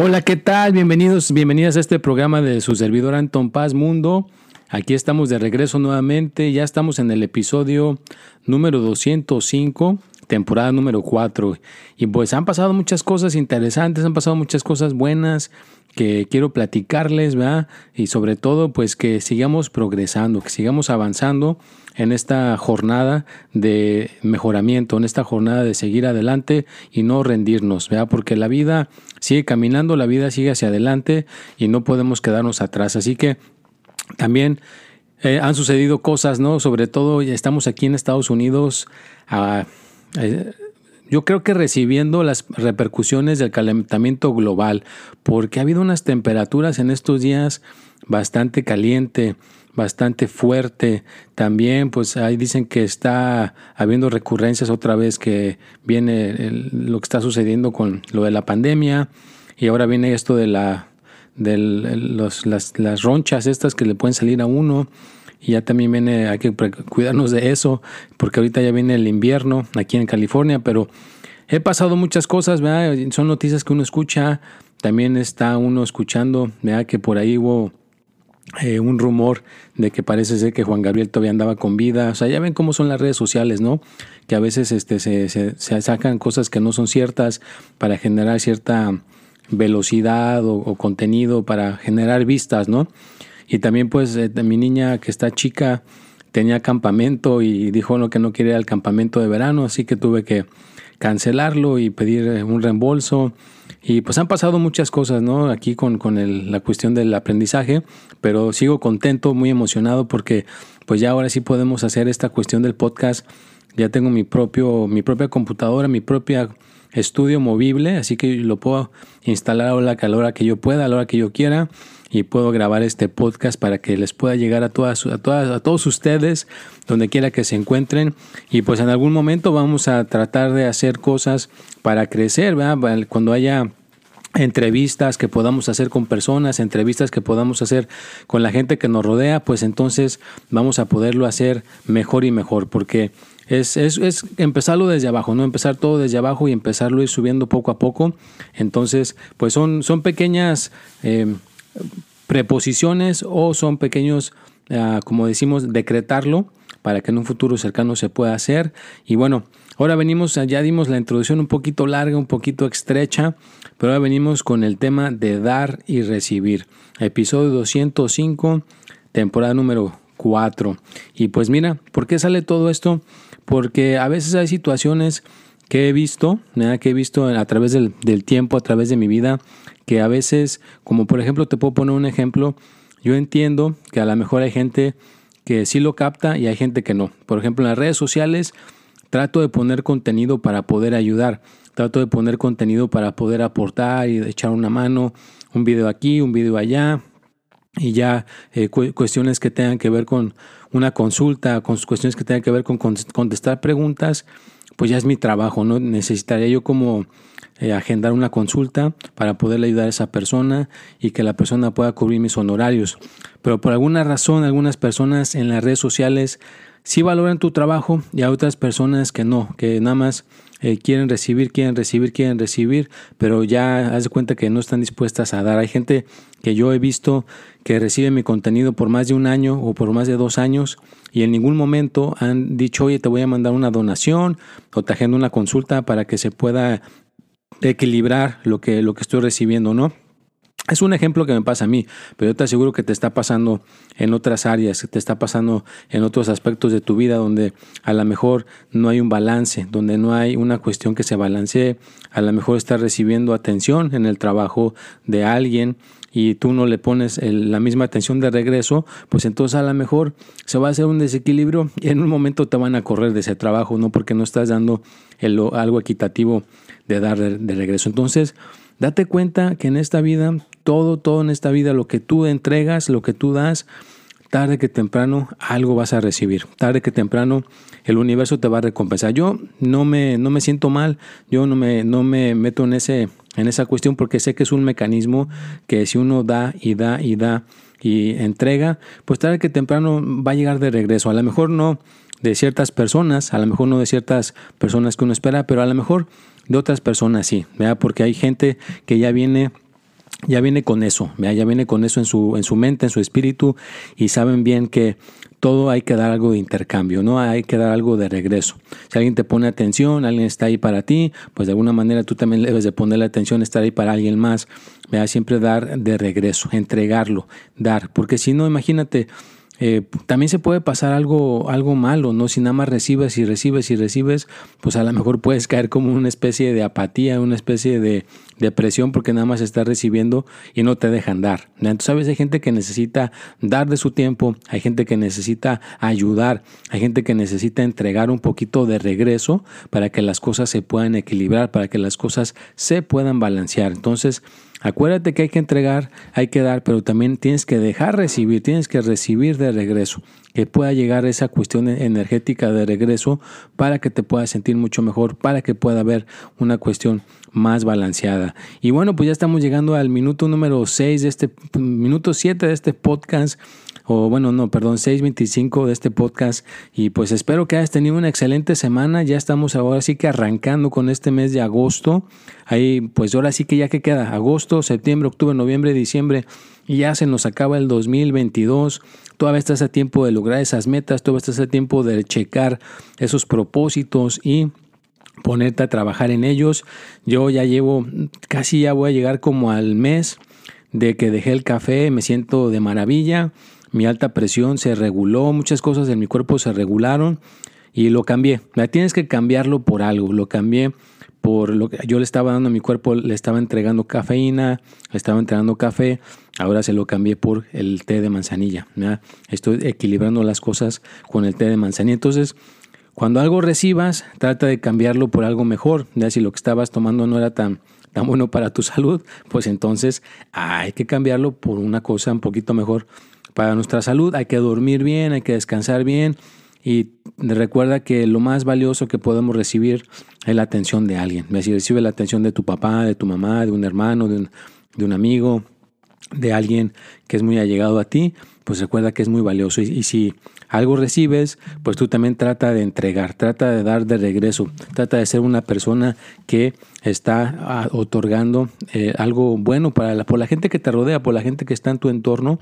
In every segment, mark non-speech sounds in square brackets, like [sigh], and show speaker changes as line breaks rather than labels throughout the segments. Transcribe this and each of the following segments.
Hola, ¿qué tal? Bienvenidos, bienvenidas a este programa de su servidor Anton Paz Mundo. Aquí estamos de regreso nuevamente, ya estamos en el episodio número 205, temporada número 4. Y pues han pasado muchas cosas interesantes, han pasado muchas cosas buenas que quiero platicarles, ¿verdad? Y sobre todo, pues que sigamos progresando, que sigamos avanzando en esta jornada de mejoramiento, en esta jornada de seguir adelante y no rendirnos, ¿verdad? Porque la vida sigue caminando, la vida sigue hacia adelante y no podemos quedarnos atrás. Así que también eh, han sucedido cosas, ¿no? Sobre todo estamos aquí en Estados Unidos. Ah, yo creo que recibiendo las repercusiones del calentamiento global, porque ha habido unas temperaturas en estos días bastante caliente, bastante fuerte. También, pues ahí dicen que está habiendo recurrencias otra vez que viene lo que está sucediendo con lo de la pandemia y ahora viene esto de la de las, las ronchas estas que le pueden salir a uno y ya también viene, hay que cuidarnos de eso, porque ahorita ya viene el invierno aquí en California, pero he pasado muchas cosas, ¿verdad? Son noticias que uno escucha, también está uno escuchando, ¿verdad? Que por ahí hubo eh, un rumor de que parece ser que Juan Gabriel todavía andaba con vida. O sea, ya ven cómo son las redes sociales, ¿no? Que a veces este, se, se, sacan cosas que no son ciertas para generar cierta velocidad o, o contenido, para generar vistas, ¿no? Y también pues eh, mi niña que está chica tenía campamento y dijo que no quería el campamento de verano, así que tuve que cancelarlo y pedir eh, un reembolso. Y pues han pasado muchas cosas, ¿no? Aquí con, con el, la cuestión del aprendizaje, pero sigo contento, muy emocionado porque pues ya ahora sí podemos hacer esta cuestión del podcast. Ya tengo mi, propio, mi propia computadora, mi propia estudio movible, así que lo puedo instalar a la hora que yo pueda, a la hora que yo quiera y puedo grabar este podcast para que les pueda llegar a todas, a todas, a todos ustedes, donde quiera que se encuentren. Y pues en algún momento vamos a tratar de hacer cosas para crecer, ¿verdad? Cuando haya entrevistas que podamos hacer con personas, entrevistas que podamos hacer con la gente que nos rodea, pues entonces vamos a poderlo hacer mejor y mejor, porque es, es, es, empezarlo desde abajo, ¿no? Empezar todo desde abajo y empezarlo ir subiendo poco a poco. Entonces, pues son, son pequeñas eh, preposiciones o son pequeños, ah, como decimos, decretarlo para que en un futuro cercano se pueda hacer. Y bueno, ahora venimos, ya dimos la introducción un poquito larga, un poquito estrecha, pero ahora venimos con el tema de dar y recibir. Episodio 205, temporada número 4. Y pues mira, ¿por qué sale todo esto? Porque a veces hay situaciones que he visto, que he visto a través del, tiempo, a través de mi vida, que a veces, como por ejemplo, te puedo poner un ejemplo, yo entiendo que a lo mejor hay gente que sí lo capta y hay gente que no. Por ejemplo, en las redes sociales trato de poner contenido para poder ayudar, trato de poner contenido para poder aportar y echar una mano, un video aquí, un video allá, y ya eh, cuestiones que tengan que ver con una consulta, con cuestiones que tengan que ver con contestar preguntas, pues ya es mi trabajo, ¿no? Necesitaría yo como eh, agendar una consulta para poderle ayudar a esa persona y que la persona pueda cubrir mis honorarios. Pero por alguna razón, algunas personas en las redes sociales sí valoran tu trabajo y hay otras personas que no, que nada más eh, quieren recibir, quieren recibir, quieren recibir, pero ya haz de cuenta que no están dispuestas a dar. Hay gente que yo he visto que recibe mi contenido por más de un año o por más de dos años y en ningún momento han dicho, oye, te voy a mandar una donación o te agendo una consulta para que se pueda equilibrar lo que, lo que estoy recibiendo, ¿no? Es un ejemplo que me pasa a mí, pero yo te aseguro que te está pasando en otras áreas, te está pasando en otros aspectos de tu vida donde a lo mejor no hay un balance, donde no hay una cuestión que se balancee, a lo mejor estás recibiendo atención en el trabajo de alguien y tú no le pones la misma atención de regreso, pues entonces a lo mejor se va a hacer un desequilibrio y en un momento te van a correr de ese trabajo, no porque no estás dando algo equitativo de dar de regreso. Entonces, Date cuenta que en esta vida, todo, todo en esta vida, lo que tú entregas, lo que tú das, tarde que temprano algo vas a recibir. Tarde que temprano el universo te va a recompensar. Yo no me, no me siento mal, yo no me, no me meto en, ese, en esa cuestión porque sé que es un mecanismo que si uno da y da y da y entrega, pues tarde que temprano va a llegar de regreso. A lo mejor no de ciertas personas, a lo mejor no de ciertas personas que uno espera, pero a lo mejor de otras personas sí, ¿verdad? porque hay gente que ya viene ya viene con eso, ya viene con eso en su, en su mente, en su espíritu y saben bien que todo hay que dar algo de intercambio, no hay que dar algo de regreso. Si alguien te pone atención, alguien está ahí para ti, pues de alguna manera tú también debes de ponerle atención, estar ahí para alguien más, ¿verdad? siempre dar de regreso, entregarlo, dar, porque si no, imagínate, eh, también se puede pasar algo, algo malo, ¿no? Si nada más recibes y recibes y recibes, pues a lo mejor puedes caer como una especie de apatía, una especie de depresión porque nada más estás recibiendo y no te dejan dar. Entonces, sabes, hay gente que necesita dar de su tiempo, hay gente que necesita ayudar, hay gente que necesita entregar un poquito de regreso para que las cosas se puedan equilibrar, para que las cosas se puedan balancear. Entonces, Acuérdate que hay que entregar, hay que dar, pero también tienes que dejar recibir, tienes que recibir de regreso, que pueda llegar esa cuestión energética de regreso para que te puedas sentir mucho mejor, para que pueda haber una cuestión más balanceada. Y bueno, pues ya estamos llegando al minuto número 6 de este, minuto 7 de este podcast o bueno, no, perdón, 6.25 de este podcast. Y pues espero que hayas tenido una excelente semana. Ya estamos ahora sí que arrancando con este mes de agosto. Ahí, pues ahora sí que ya que queda agosto, septiembre, octubre, noviembre, diciembre. Y ya se nos acaba el 2022. Todavía estás a tiempo de lograr esas metas, todavía estás a tiempo de checar esos propósitos y ponerte a trabajar en ellos. Yo ya llevo, casi ya voy a llegar como al mes de que dejé el café, me siento de maravilla mi alta presión se reguló, muchas cosas en mi cuerpo se regularon y lo cambié. Tienes que cambiarlo por algo, lo cambié por lo que yo le estaba dando a mi cuerpo, le estaba entregando cafeína, le estaba entregando café, ahora se lo cambié por el té de manzanilla. Estoy equilibrando las cosas con el té de manzanilla. Entonces, cuando algo recibas, trata de cambiarlo por algo mejor. Si lo que estabas tomando no era tan, tan bueno para tu salud, pues entonces hay que cambiarlo por una cosa un poquito mejor para nuestra salud. Hay que dormir bien, hay que descansar bien y recuerda que lo más valioso que podemos recibir es la atención de alguien. Si recibe la atención de tu papá, de tu mamá, de un hermano, de un, amigo, de alguien que es muy allegado a ti, pues recuerda que es muy valioso. Y, si algo recibes, pues tú también trata de entregar, trata de dar de regreso, trata de ser una persona que está ah, otorgando eh, algo bueno para la, por la gente que te rodea, por la gente que está en tu entorno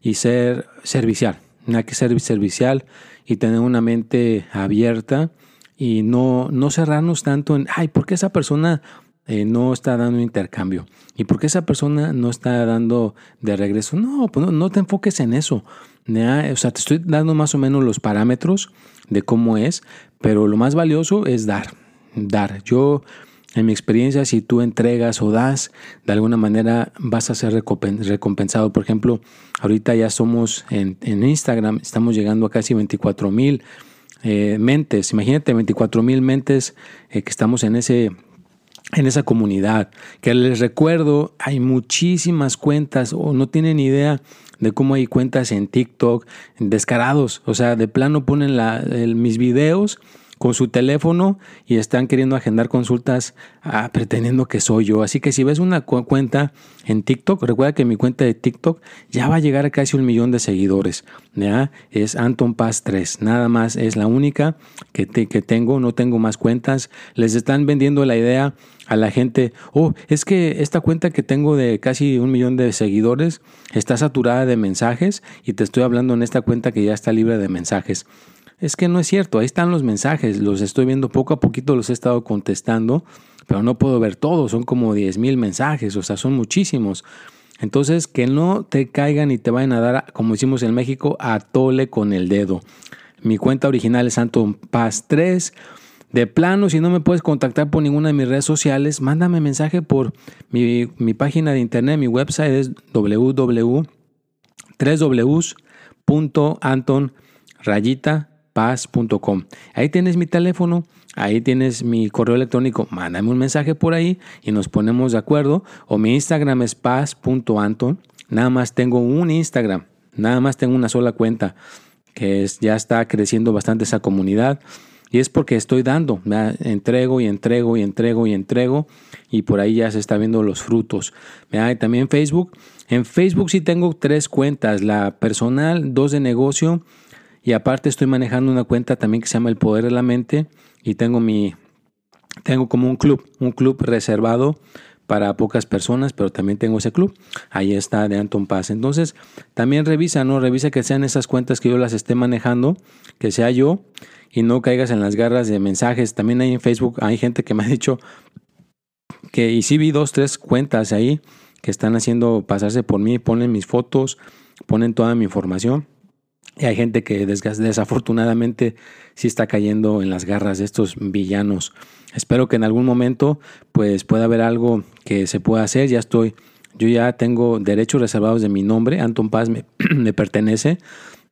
y ser servicial. Hay que ser servicial y tener una mente abierta y no, no cerrarnos tanto en, ay, ¿por qué esa persona eh, no está dando intercambio? ¿Y por qué esa persona no está dando de regreso? No, pues no, te enfoques en eso. O sea, te estoy dando más o menos los parámetros de cómo es, pero lo más valioso es dar. Dar. Yo en mi experiencia, si tú entregas o das, de alguna manera vas a ser recompensado. Por ejemplo, ahorita ya somos en, Instagram, estamos llegando a casi 24 mil eh, mentes. Imagínate 24 mil mentes eh, que estamos en ese en esa comunidad. Que les recuerdo, hay muchísimas cuentas o no tienen idea de cómo hay cuentas en TikTok descarados. O sea, de plano ponen la, mis videos con su teléfono y están queriendo agendar consultas ah, pretendiendo que soy yo. Así que si ves una cuenta en TikTok, recuerda que mi cuenta de TikTok ya va a llegar a casi un millón de seguidores. ¿ya? Es Anton Paz 3. Nada más es la única que, que tengo. No tengo más cuentas. Les están vendiendo la idea a la gente. Oh, es que esta cuenta que tengo de casi un millón de seguidores está saturada de mensajes y te estoy hablando en esta cuenta que ya está libre de mensajes. Es que no es cierto, ahí están los mensajes, los estoy viendo poco a poquito, los he estado contestando, pero no puedo ver todos, son como 10 mil mensajes, o sea, son muchísimos. Entonces, que no te caigan y te vayan a dar, como decimos en México, a tole con el dedo. Mi cuenta original es Santo Paz 3. De plano, si no me puedes contactar por ninguna de mis redes sociales, mándame mensaje por mi, página de internet. Mi website es www.3w.antonrayitapaz.com. Ahí tienes mi teléfono, ahí tienes mi correo electrónico. Mándame un mensaje por ahí y nos ponemos de acuerdo. O mi Instagram es paz.anton. Nada más tengo un Instagram, nada más tengo una sola cuenta que es, ya está creciendo bastante esa comunidad. Y es porque estoy dando, entrego y entrego y entrego y entrego y por ahí ya se está viendo los frutos. Y también Facebook. En Facebook sí tengo tres cuentas, la personal, dos de negocio y aparte estoy manejando una cuenta también que se llama El Poder de la Mente y tengo mi, tengo como un club, un club reservado para pocas personas, pero también tengo ese club. Ahí está de Anton Paz. Entonces, también revisa, ¿no? Revisa que sean esas cuentas que yo las esté manejando, que sea yo y no caigas en las garras de mensajes. También hay en Facebook, hay gente que me ha dicho que, y sí vi dos, tres cuentas ahí que están haciendo pasarse por mí, ponen mis fotos, ponen toda mi información. Y hay gente que desafortunadamente sí está cayendo en las garras de estos villanos. Espero que en algún momento pues pueda haber algo que se pueda hacer. Ya estoy, yo ya tengo derechos reservados de mi nombre. Anton Paz me, [clears throat] pertenece.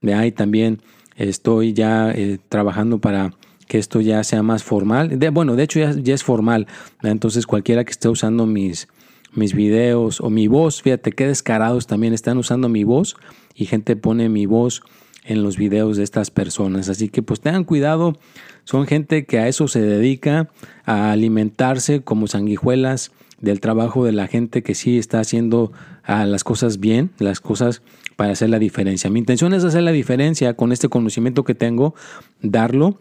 De ahí también estoy ya eh, trabajando para que esto ya sea más formal. Bueno, de hecho ya, ya es formal. Entonces cualquiera que esté usando mis, mis videos o mi voz, fíjate qué descarados también están usando mi voz y gente pone mi voz en los videos de estas personas. Así que pues tengan cuidado, son gente que a eso se dedica, a alimentarse como sanguijuelas del trabajo de la gente que sí está haciendo ah, las cosas bien, las cosas para hacer la diferencia. Mi intención es hacer la diferencia con este conocimiento que tengo, darlo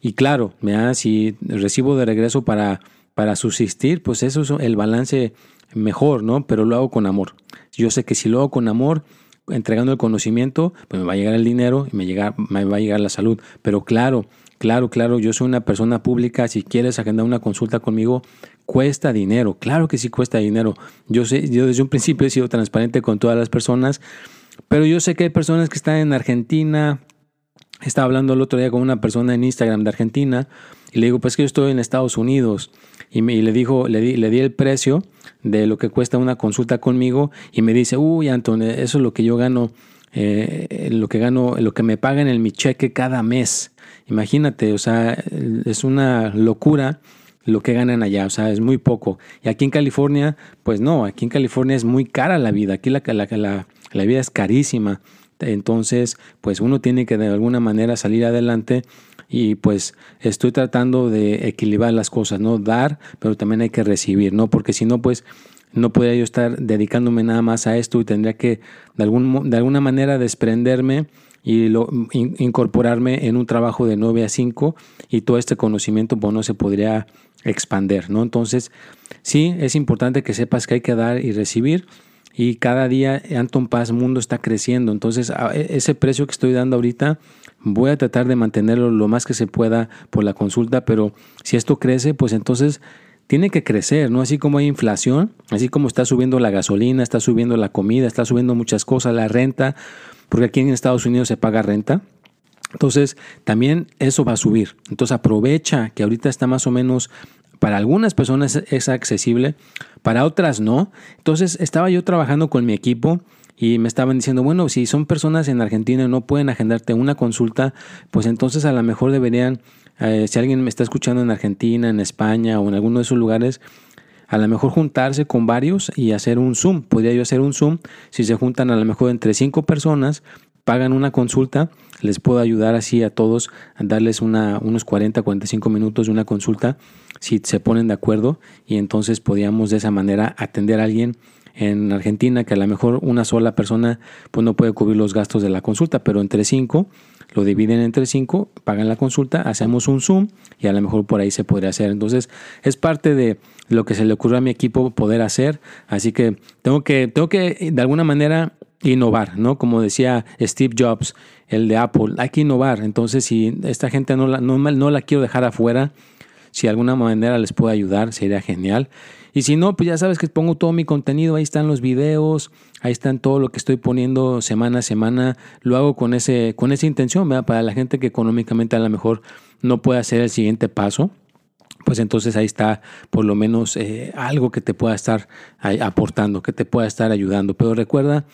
y claro, si recibo de regreso para, para subsistir, pues eso es el balance mejor, ¿no? Pero lo hago con amor. Yo sé que si lo hago con amor, entregando el conocimiento, pues me va a llegar el dinero y me, llega, me va a llegar la salud. Pero claro, claro, claro, yo soy una persona pública, si quieres agendar una consulta conmigo, cuesta dinero, claro que sí cuesta dinero. Yo sé, yo desde un principio he sido transparente con todas las personas, pero yo sé que hay personas que están en Argentina, estaba hablando el otro día con una persona en Instagram de Argentina y le digo, pues que yo estoy en Estados Unidos y, me, le dijo, le di, le di el precio de lo que cuesta una consulta conmigo y me dice, uy, Antonio, eso es lo que yo gano, eh, lo que gano, lo que me pagan en mi cheque cada mes. Imagínate, o sea, es una locura lo que ganan allá, o sea, es muy poco. Y aquí en California, pues no, aquí en California es muy cara la vida, aquí la, la, la, la vida es carísima. Entonces, pues uno tiene que de alguna manera salir adelante y pues estoy tratando de equilibrar las cosas, ¿no? Dar, pero también hay que recibir, ¿no? Porque si no, pues no podría yo estar dedicándome nada más a esto y tendría que de, algún, de alguna manera desprenderme y lo, incorporarme en un trabajo de 9 a 5 y todo este conocimiento pues no se podría expander, ¿no? Entonces, sí, es importante que sepas que hay que dar y recibir y cada día Anton Paz Mundo está creciendo. Entonces, e, ese precio que estoy dando ahorita, voy a tratar de mantenerlo lo más que se pueda por la consulta, pero si esto crece, pues entonces tiene que crecer, ¿no? Así como hay inflación, así como está subiendo la gasolina, está subiendo la comida, está subiendo muchas cosas, la renta, porque aquí en Estados Unidos se paga renta. Entonces, también eso va a subir. Entonces, aprovecha que ahorita está más o menos para algunas personas es accesible, para otras no. Entonces estaba yo trabajando con mi equipo y me estaban diciendo, bueno, si son personas en Argentina y no pueden agendarte una consulta, pues entonces a lo mejor deberían, eh, si alguien me está escuchando en Argentina, en España o en alguno de esos lugares, a lo mejor juntarse con varios y hacer un Zoom. Podría yo hacer un Zoom si se juntan a lo mejor entre cinco personas pagan una consulta, les puedo ayudar así a todos, a darles una, unos 40, 45 minutos de una consulta, si se ponen de acuerdo, y entonces podíamos de esa manera atender a alguien en Argentina que a lo mejor una sola persona pues no puede cubrir los gastos de la consulta, pero entre cinco lo dividen entre cinco, pagan la consulta, hacemos un Zoom y a lo mejor por ahí se podría hacer. Entonces es parte de lo que se le ocurrió a mi equipo poder hacer, así que tengo que, tengo que de alguna manera innovar, ¿no? Como decía Steve Jobs, el de Apple, hay que innovar. Entonces, si esta gente no la, no, no la quiero dejar afuera, si de alguna manera les puedo ayudar, sería genial. Y si no, pues ya sabes que pongo todo mi contenido, ahí están los videos, ahí están todo lo que estoy poniendo semana a semana. Lo hago con, ese, con esa intención, ¿verdad? Para la gente que económicamente a lo mejor no puede hacer el siguiente paso pues entonces ahí está por lo menos eh, algo que te pueda estar aportando, que te pueda estar ayudando. Pero recuerda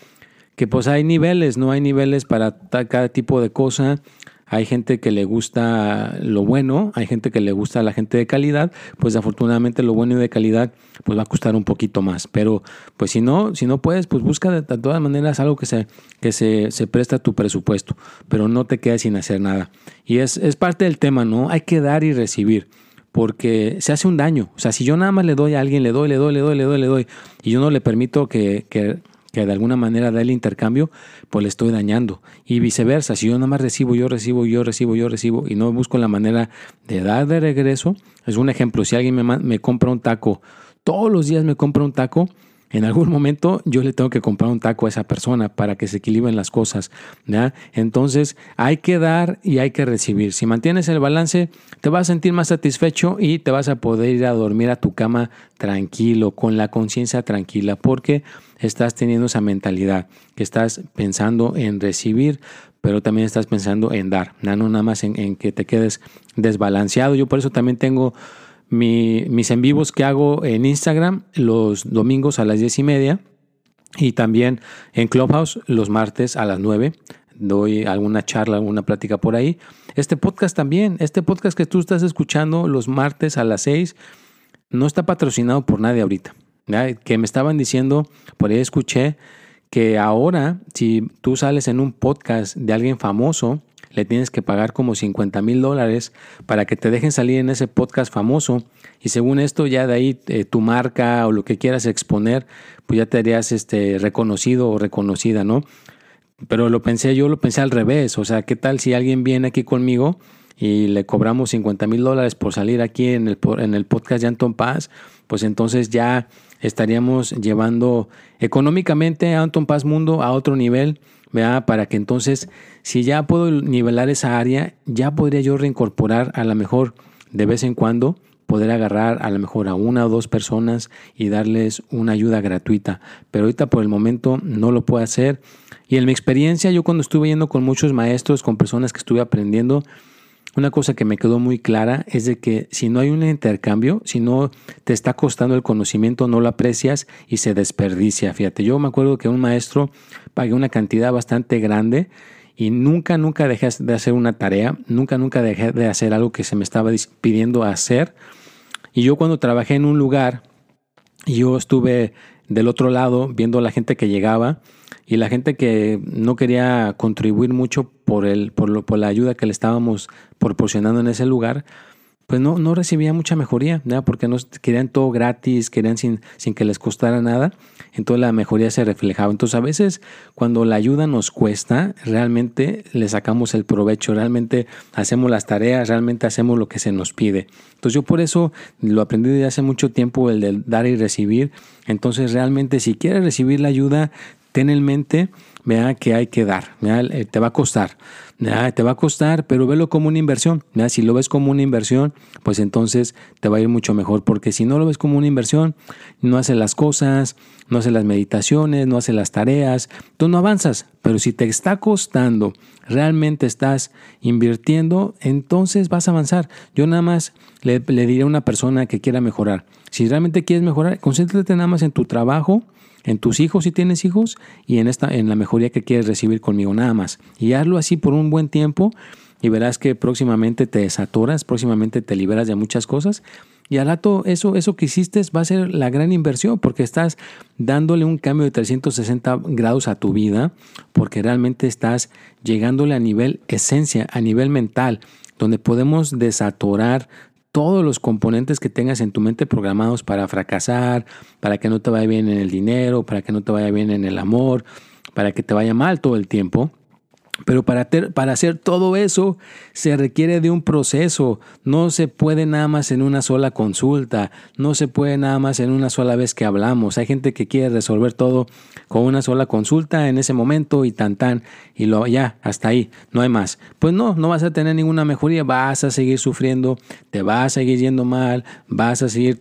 que pues hay niveles, no hay niveles para cada tipo de cosa. Hay gente que le gusta lo bueno, hay gente que le gusta la gente de calidad, pues afortunadamente lo bueno y de calidad pues va a costar un poquito más. Pero pues si no, si no puedes, pues busca de, todas maneras algo que se, que se, se presta a tu presupuesto, pero no te quedes sin hacer nada. Y es, es parte del tema, ¿no? Hay que dar y recibir porque se hace un daño. O sea, si yo nada más le doy a alguien, le doy, le doy, le doy, le doy, le doy, y yo no le permito que, que de alguna manera dé el intercambio, pues le estoy dañando. Y viceversa, si yo nada más recibo, yo recibo, yo recibo, yo recibo, y no busco la manera de dar de regreso, es un ejemplo, si alguien me, me compra un taco, todos los días me compra un taco, en algún momento yo le tengo que comprar un taco a esa persona para que se equilibren las cosas. Entonces hay que dar y hay que recibir. Si mantienes el balance, te vas a sentir más satisfecho y te vas a poder ir a dormir a tu cama tranquilo, con la conciencia tranquila, porque estás teniendo esa mentalidad, que estás pensando en recibir, pero también estás pensando en dar, no nada más en que te quedes desbalanceado. Yo por eso también tengo mis en vivos que hago en Instagram los domingos a las diez y media y también en Clubhouse los martes a las 9. Doy alguna charla, alguna plática por ahí. Este podcast también, este podcast que tú estás escuchando los martes a las 6, no está patrocinado por nadie ahorita. Que me estaban diciendo, por ahí escuché, que ahora si tú sales en un podcast de alguien famoso, le tienes que pagar como 50 mil dólares para que te dejen salir en ese podcast famoso y según esto ya de ahí eh, tu marca o lo que quieras exponer, pues ya te harías este, reconocido o reconocida, ¿no? Pero lo pensé, yo lo pensé al revés, o sea, ¿qué tal si alguien viene aquí conmigo y le cobramos 50 mil dólares por salir aquí en el, en el podcast de Anton Paz? Pues entonces ya estaríamos llevando económicamente a Anton Paz Mundo a otro nivel para que entonces, si ya puedo nivelar esa área, ya podría yo reincorporar a lo mejor de vez en cuando poder agarrar a lo mejor a una o dos personas y darles una ayuda gratuita. Pero ahorita por el momento no lo puedo hacer. Y en mi experiencia, yo cuando estuve yendo con muchos maestros, con personas que estuve aprendiendo, una cosa que me quedó muy clara es de que si no hay un intercambio, si no te está costando el conocimiento, no lo aprecias y se desperdicia. Fíjate, yo me acuerdo que un maestro pagué una cantidad bastante grande y nunca, nunca dejé de hacer una tarea, nunca, nunca dejé de hacer algo que se me estaba pidiendo hacer. Y yo cuando trabajé en un lugar, yo estuve del otro lado viendo a la gente que llegaba y la gente que no quería contribuir mucho por, el, por, lo, por la ayuda que le estábamos proporcionando en ese lugar, pues no, no recibía mucha mejoría, porque no, querían todo gratis, querían sin, sin que les costara nada, entonces la mejoría se reflejaba. Entonces a veces cuando la ayuda nos cuesta, realmente le sacamos el provecho, realmente hacemos las tareas, realmente hacemos lo que se nos pide. Entonces yo por eso lo aprendí desde hace mucho tiempo, el de dar y recibir. Entonces realmente si quieres recibir la ayuda, ten en mente vea que hay que dar, eh, te va a costar, te va a costar, pero velo como una inversión. Si lo ves como una inversión, pues entonces te va a ir mucho mejor, porque si no lo ves como una inversión, no haces las cosas, no haces las meditaciones, no haces las tareas, tú no avanzas, pero si te está costando, realmente estás invirtiendo, entonces vas a avanzar. Yo nada más le, le diré a una persona que quiera mejorar, si realmente quieres mejorar, concéntrate nada más en tu trabajo, en tus hijos si tienes hijos y en esta en la mejoría que quieres recibir conmigo nada más. Y hazlo así por un buen tiempo y verás que próximamente te desatoras, próximamente te liberas de muchas cosas y al rato eso eso que hiciste va a ser la gran inversión porque estás dándole un cambio de 360 grados a tu vida porque realmente estás llegándole a nivel esencia, a nivel mental, donde podemos desatorar todos los componentes que tengas en tu mente programados para fracasar, para que no te vaya bien en el dinero, para que no te vaya bien en el amor, para que te vaya mal todo el tiempo, Pero para, hacer todo eso se requiere de un proceso. No se puede nada más en una sola consulta. No se puede nada más en una sola vez que hablamos. Hay gente que quiere resolver todo con una sola consulta en ese momento y tan tan. Y lo, ya, hasta ahí. No hay más. Pues no, no vas a tener ninguna mejoría. Vas a seguir sufriendo. Te vas a seguir yendo mal. Vas a seguir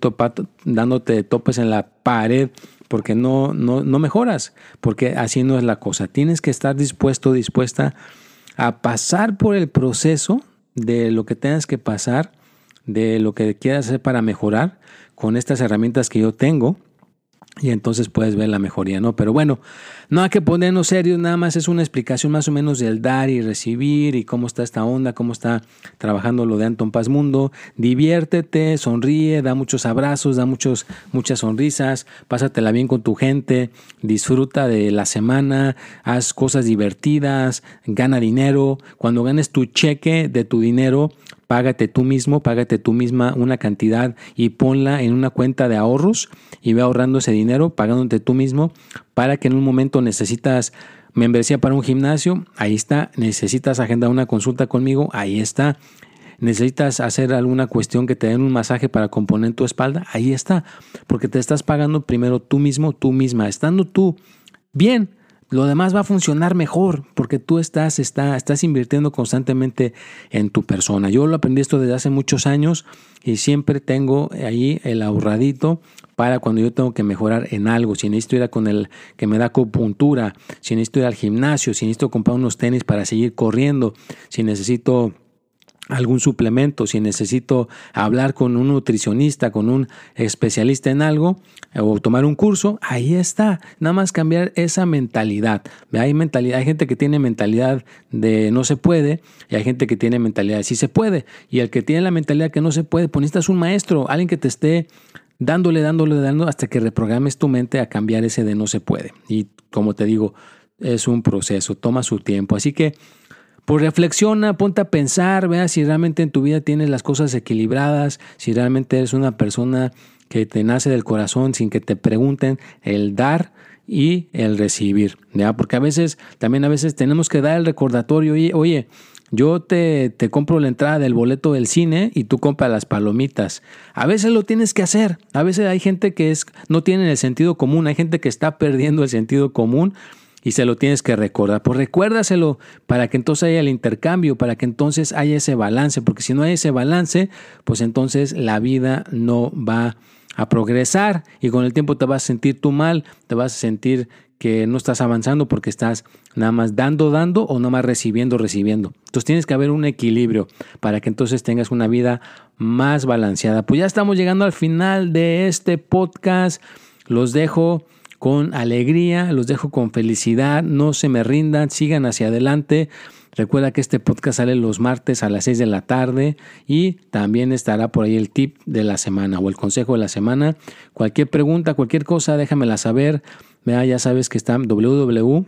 dándote topes en la pared porque no, no, no mejoras, porque así no es la cosa. Tienes que estar dispuesto, dispuesta a pasar por el proceso de lo que tengas que pasar, de lo que quieras hacer para mejorar con estas herramientas que yo tengo y entonces puedes ver la mejoría, ¿no? Pero bueno, no hay que ponernos serios, nada más es una explicación más o menos del dar y recibir y cómo está esta onda, cómo está trabajando lo de Anton Paz Mundo. Diviértete, sonríe, da muchos abrazos, da muchos, muchas sonrisas, pásatela bien con tu gente, disfruta de la semana, haz cosas divertidas, gana dinero. Cuando ganes tu cheque de tu dinero, págate tú mismo, págate tú misma una cantidad y ponla en una cuenta de ahorros y ve ahorrando ese dinero, pagándote tú mismo para que en un momento necesitas membresía para un gimnasio, ahí está, necesitas agendar una consulta conmigo, ahí está. Necesitas hacer alguna cuestión que te den un masaje para componer tu espalda, ahí está, porque te estás pagando primero tú mismo, tú misma, estando tú bien, lo demás va a funcionar mejor porque tú estás, está, estás invirtiendo constantemente en tu persona. Yo lo aprendí esto desde hace muchos años y siempre tengo ahí el ahorradito para cuando yo tengo que mejorar en algo. Si necesito ir a con el que me da acupuntura, si necesito ir al gimnasio, si necesito comprar unos tenis para seguir corriendo, si necesito algún suplemento, si necesito hablar con un nutricionista, con un especialista en algo o tomar un curso, ahí está. Nada más cambiar esa mentalidad. Hay mentalidad, hay gente que tiene mentalidad de no se puede y hay gente que tiene mentalidad de sí se puede. Y el que tiene la mentalidad que no se puede, pues necesitas un maestro, alguien que te esté dándole, dándole, dándole hasta que reprogrames tu mente a cambiar ese de no se puede. Y como te digo, es un proceso, toma su tiempo. Así que pues reflexiona, ponte a pensar, vea si realmente en tu vida tienes las cosas equilibradas, si realmente eres una persona que te nace del corazón sin que te pregunten el dar y el recibir, ¿ya? Porque a veces, también a veces tenemos que dar el recordatorio, oye, oye yo te, te, compro la entrada del boleto del cine y tú compras las palomitas. A veces lo tienes que hacer. A veces hay gente que es, no tiene el sentido común, hay gente que está perdiendo el sentido común y se lo tienes que recordar. Pues recuérdaselo para que entonces haya el intercambio, para que entonces haya ese balance, porque si no hay ese balance, pues entonces la vida no va a progresar y con el tiempo te vas a sentir tú mal, te vas a sentir que no estás avanzando porque estás nada más dando, dando o nada más recibiendo, recibiendo. Entonces tienes que haber un equilibrio para que entonces tengas una vida más balanceada. Pues ya estamos llegando al final de este podcast. Los dejo con alegría, los dejo con felicidad, no se me rindan, sigan hacia adelante. Recuerda que este podcast sale los martes a las 6 de la tarde y también estará por ahí el tip de la semana o el consejo de la semana. Cualquier pregunta, cualquier cosa, déjamela saber. Ya sabes que está www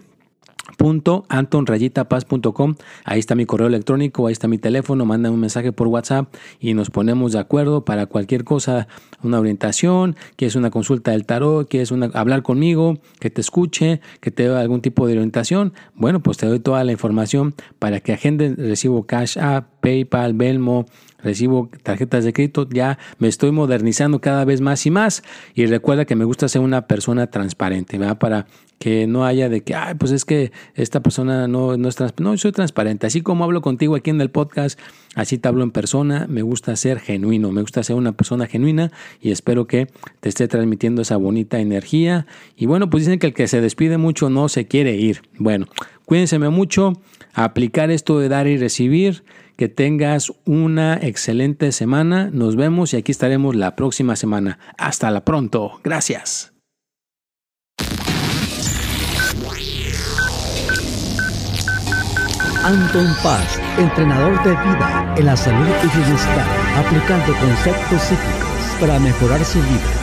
antonrayitapaz.com ahí está mi correo electrónico ahí está mi teléfono manda un mensaje por whatsapp y nos ponemos de acuerdo para cualquier cosa una orientación que es una consulta del tarot que es hablar conmigo que te escuche que te dé algún tipo de orientación. Bueno pues te doy toda la información para que agenden recibo cash app paypal belmo recibo tarjetas de crédito, ya me estoy modernizando cada vez más y más. Y recuerda que me gusta ser una persona transparente, ¿verdad? Para que no haya de que, ay, pues es que esta persona no, no es transparente. No, soy transparente. Así como hablo contigo aquí en el podcast, así te hablo en persona. Me gusta ser genuino, me gusta ser una persona genuina y espero que te esté transmitiendo esa bonita energía. Y bueno, pues dicen que el que se despide mucho no se quiere ir. Bueno, cuídense mucho, aplicar esto de dar y recibir. Que tengas una excelente semana. Nos vemos y aquí estaremos la próxima semana. Hasta la pronto. Gracias.
Anton Paz, entrenador de vida en la salud y bienestar, aplicando conceptos psíquicos para mejorar su vida.